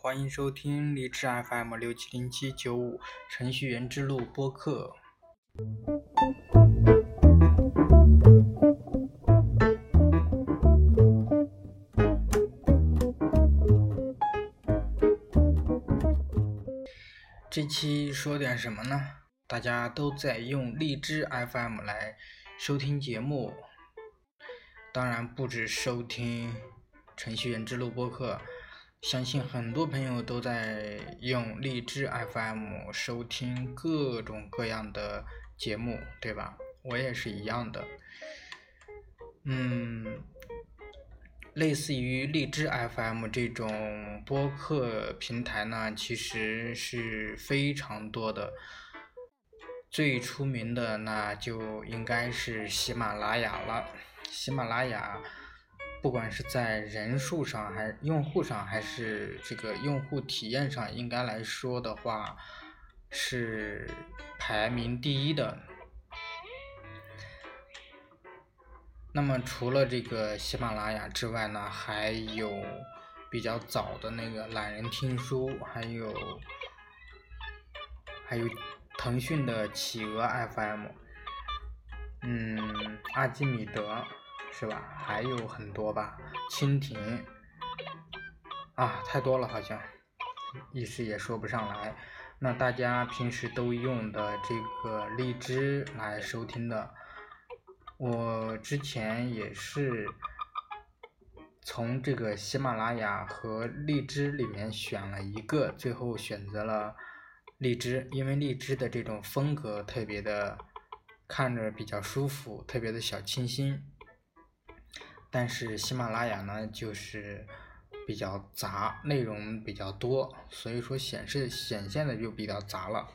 欢迎收听荔枝 FM 六七零七九五程序员之路播客。这期说点什么呢？大家都在用荔枝 FM 来收听节目，当然不止收听程序员之路播客。相信很多朋友都在用荔枝 FM 收听各种各样的节目，对吧？我也是一样的。嗯，类似于荔枝 FM 这种播客平台呢，其实是非常多的。最出名的那就应该是喜马拉雅了，喜马拉雅。不管是在人数上，还是用户上，还是这个用户体验上，应该来说的话，是排名第一的。那么除了这个喜马拉雅之外呢，还有比较早的那个懒人听书，还有还有腾讯的企鹅 FM，嗯，阿基米德。是吧？还有很多吧，蜻蜓啊，太多了，好像一时也说不上来。那大家平时都用的这个荔枝来收听的，我之前也是从这个喜马拉雅和荔枝里面选了一个，最后选择了荔枝，因为荔枝的这种风格特别的，看着比较舒服，特别的小清新。但是喜马拉雅呢，就是比较杂，内容比较多，所以说显示显现的就比较杂了。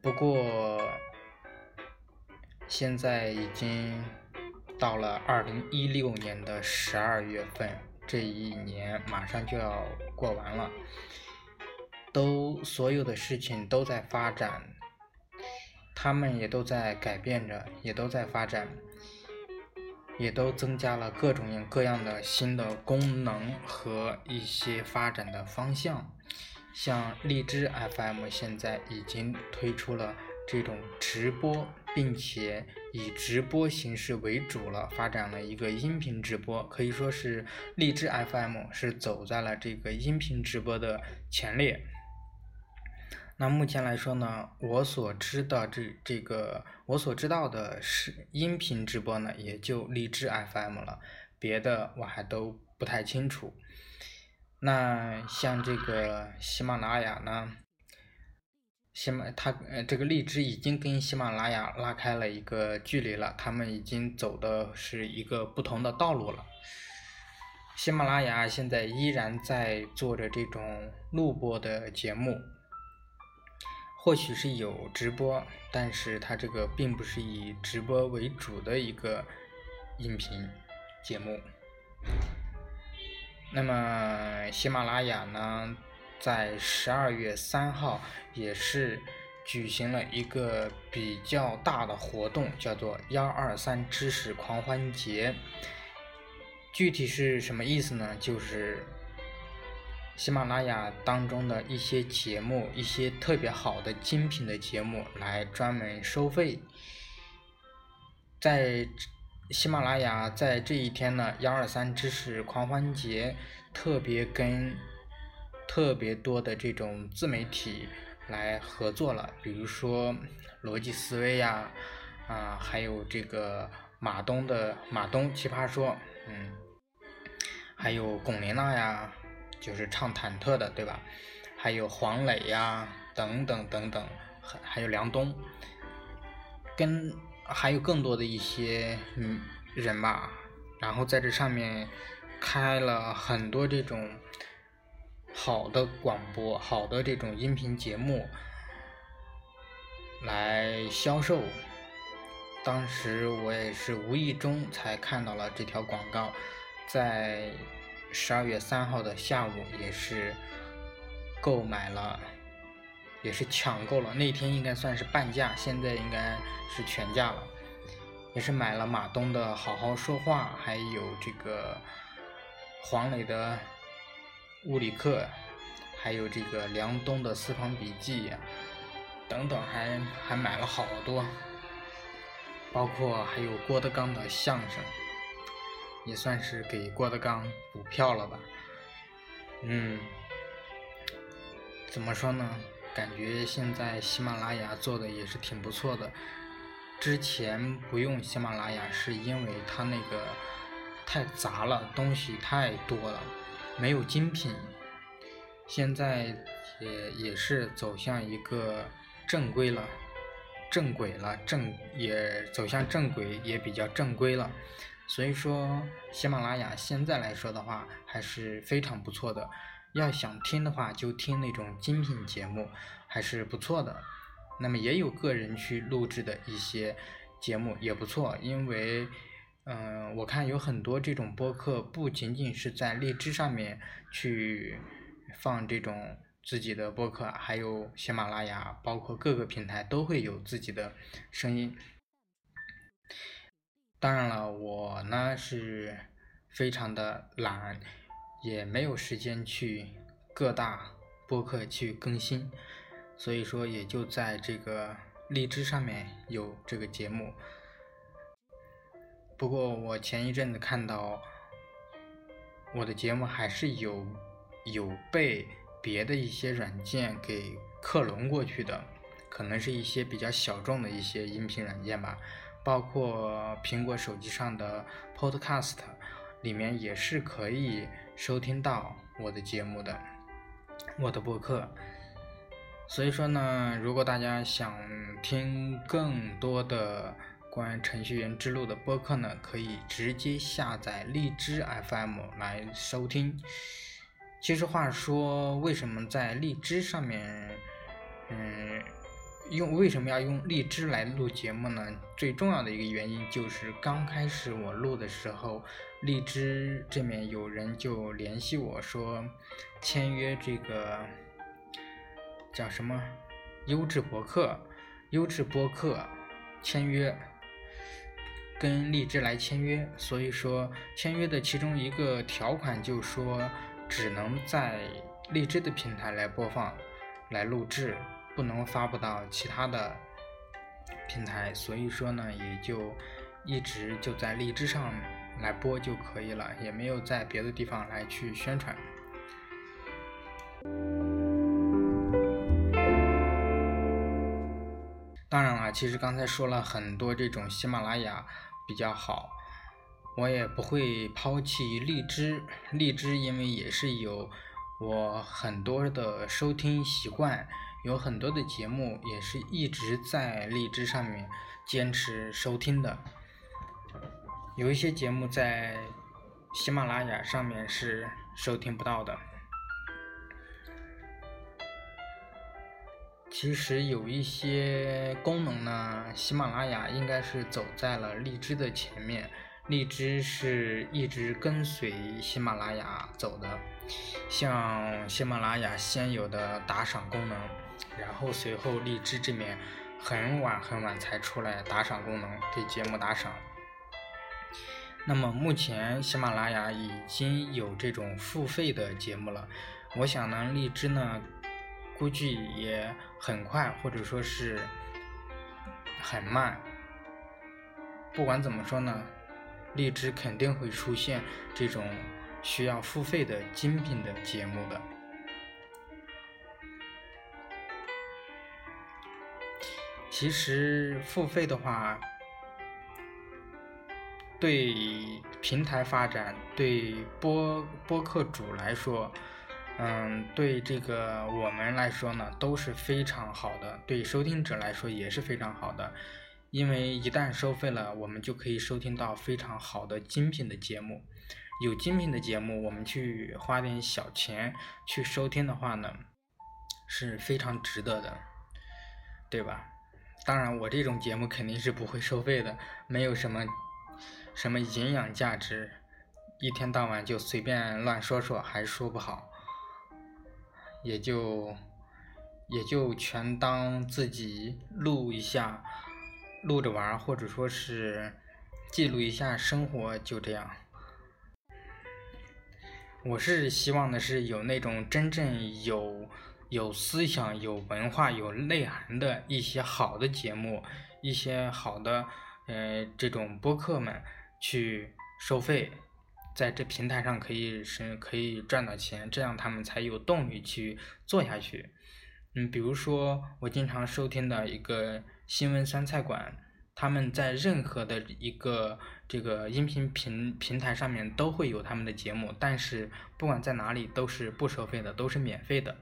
不过现在已经到了二零一六年的十二月份，这一年马上就要过完了，都所有的事情都在发展，他们也都在改变着，也都在发展。也都增加了各种各样的新的功能和一些发展的方向，像荔枝 FM 现在已经推出了这种直播，并且以直播形式为主了，发展了一个音频直播，可以说是荔枝 FM 是走在了这个音频直播的前列。那目前来说呢，我所知的这这个我所知道的是音频直播呢，也就荔枝 FM 了，别的我还都不太清楚。那像这个喜马拉雅呢，喜马它呃这个荔枝已经跟喜马拉雅拉开了一个距离了，他们已经走的是一个不同的道路了。喜马拉雅现在依然在做着这种录播的节目。或许是有直播，但是它这个并不是以直播为主的一个音频节目。那么喜马拉雅呢，在十二月三号也是举行了一个比较大的活动，叫做“幺二三知识狂欢节”。具体是什么意思呢？就是。喜马拉雅当中的一些节目，一些特别好的精品的节目，来专门收费。在喜马拉雅在这一天呢，幺二三知识狂欢节，特别跟特别多的这种自媒体来合作了，比如说逻辑思维呀，啊，还有这个马东的马东奇葩说，嗯，还有龚琳娜呀。就是唱忐忑的，对吧？还有黄磊呀，等等等等，还还有梁冬，跟还有更多的一些嗯人吧。然后在这上面开了很多这种好的广播、好的这种音频节目来销售。当时我也是无意中才看到了这条广告，在。十二月三号的下午也是购买了，也是抢购了。那天应该算是半价，现在应该是全价了。也是买了马东的《好好说话》，还有这个黄磊的《物理课，还有这个梁冬的私房笔记等等，还还买了好多，包括还有郭德纲的相声，也算是给郭德纲补票了吧。嗯，怎么说呢？感觉现在喜马拉雅做的也是挺不错的。之前不用喜马拉雅是因为它那个太杂了，东西太多了，没有精品。现在也也是走向一个正规了，正轨了，正也走向正轨，也比较正规了。所以说，喜马拉雅现在来说的话，还是非常不错的。要想听的话，就听那种精品节目，还是不错的。那么也有个人去录制的一些节目也不错，因为，嗯，我看有很多这种播客不仅仅是在荔枝上面去放这种自己的播客，还有喜马拉雅，包括各个平台都会有自己的声音。当然了，我呢是非常的懒，也没有时间去各大播客去更新。所以说，也就在这个荔枝上面有这个节目。不过我前一阵子看到我的节目还是有有被别的一些软件给克隆过去的，可能是一些比较小众的一些音频软件吧。包括苹果手机上的 Podcast 里面也是可以收听到我的节目的，我的播客。所以说呢，如果大家想听更多的关于程序员之路的播客呢，可以直接下载荔枝 FM 来收听。其实话说，为什么在荔枝上面，嗯，用为什么要用荔枝来录节目呢？最重要的一个原因就是刚开始我录的时候，荔枝这面有人就联系我说签约这个。叫什么？优质博客，优质播客签约，跟荔枝来签约。所以说，签约的其中一个条款就说，只能在荔枝的平台来播放、来录制，不能发布到其他的平台。所以说呢，也就一直就在荔枝上来播就可以了，也没有在别的地方来去宣传。当然了，其实刚才说了很多这种喜马拉雅比较好，我也不会抛弃荔枝。荔枝因为也是有我很多的收听习惯，有很多的节目也是一直在荔枝上面坚持收听的。有一些节目在喜马拉雅上面是收听不到的。其实有一些功能呢，喜马拉雅应该是走在了荔枝的前面，荔枝是一直跟随喜马拉雅走的。像喜马拉雅先有的打赏功能，然后随后荔枝这边很晚很晚才出来打赏功能，给节目打赏。那么目前喜马拉雅已经有这种付费的节目了，我想呢，荔枝呢。估计也很快，或者说是很慢。不管怎么说呢，荔枝肯定会出现这种需要付费的精品的节目的。其实付费的话，对平台发展，对播播客主来说。嗯，对这个我们来说呢，都是非常好的；对收听者来说也是非常好的，因为一旦收费了，我们就可以收听到非常好的精品的节目。有精品的节目，我们去花点小钱去收听的话呢，是非常值得的，对吧？当然，我这种节目肯定是不会收费的，没有什么什么营养价值，一天到晚就随便乱说说，还说不好。也就也就全当自己录一下，录着玩或者说是记录一下生活，就这样。我是希望的是有那种真正有有思想、有文化、有内涵的一些好的节目，一些好的呃这种播客们去收费，在这平台上可以是可以赚到钱，这样他们才有动力去做下去。嗯，比如说我经常收听的一个新闻酸菜馆，他们在任何的一个这个音频平平台上面都会有他们的节目，但是不管在哪里都是不收费的，都是免费的。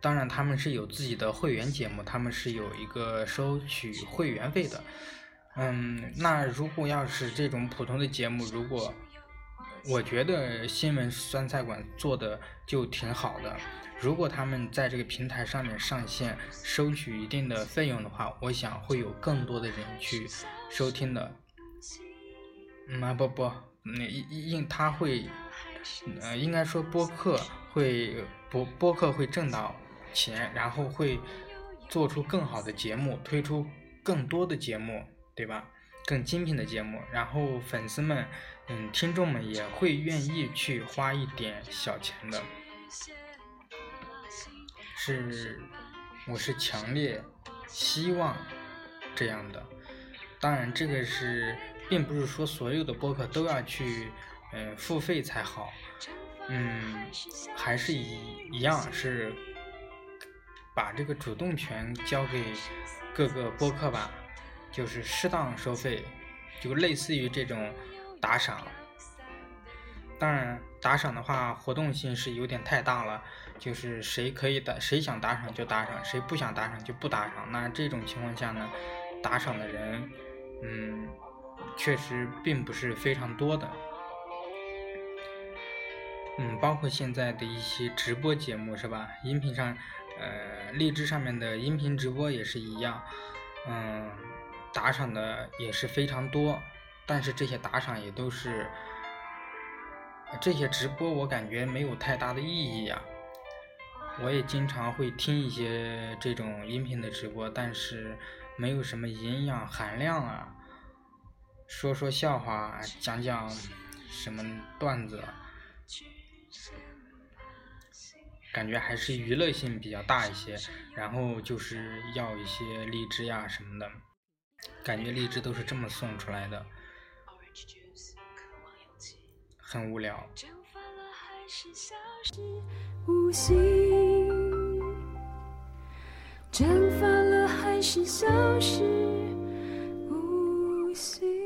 当然他们是有自己的会员节目，他们是有一个收取会员费的。嗯，那如果要是这种普通的节目，如果我觉得新闻酸菜馆做的就挺好的。如果他们在这个平台上面上线，收取一定的费用的话，我想会有更多的人去收听的。嗯不不，那应应他会，呃应该说播客会播播客会挣到钱，然后会做出更好的节目，推出更多的节目，对吧？更精品的节目，然后粉丝们，嗯听众们也会愿意去花一点小钱的。是，我是强烈希望这样的。当然，这个是并不是说所有的播客都要去嗯付费才好。嗯，还是一一样是把这个主动权交给各个播客吧，就是适当收费，就类似于这种打赏。当然，打赏的话活动性是有点太大了。就是谁可以打，谁想打赏就打赏，谁不想打赏就不打赏。那这种情况下呢，打赏的人，嗯，确实并不是非常多的。嗯，包括现在的一些直播节目是吧？音频上，呃，荔枝上面的音频直播也是一样，嗯，打赏的也是非常多，但是这些打赏也都是，这些直播我感觉没有太大的意义呀。我也经常会听一些这种音频的直播，但是没有什么营养含量啊，说说笑话，讲讲什么段子，感觉还是娱乐性比较大一些。然后就是要一些荔枝呀什么的，感觉荔枝都是这么送出来的，很无聊。无心，蒸发了还是消失无形。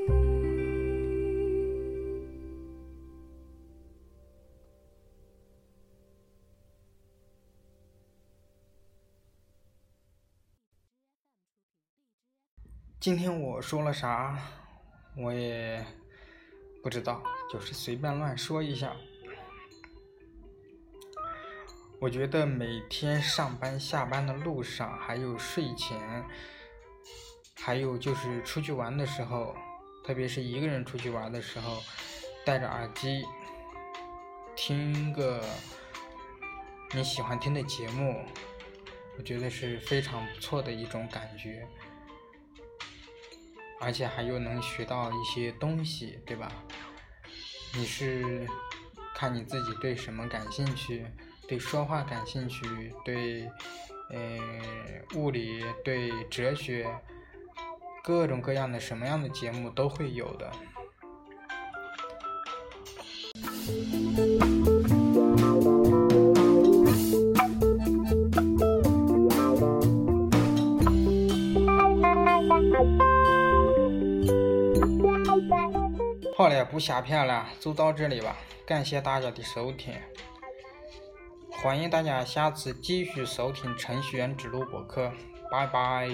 今天我说了啥，我也不知道，就是随便乱说一下。我觉得每天上班下班的路上，还有睡前，还有就是出去玩的时候，特别是一个人出去玩的时候，戴着耳机听个你喜欢听的节目，我觉得是非常不错的一种感觉，而且还又能学到一些东西，对吧？你是看你自己对什么感兴趣？对说话感兴趣，对，嗯，物理，对哲学，各种各样的什么样的节目都会有的。不瞎骗了，就到这里吧。感谢大家的收听。欢迎大家下次继续收听程序员之路博客，拜拜。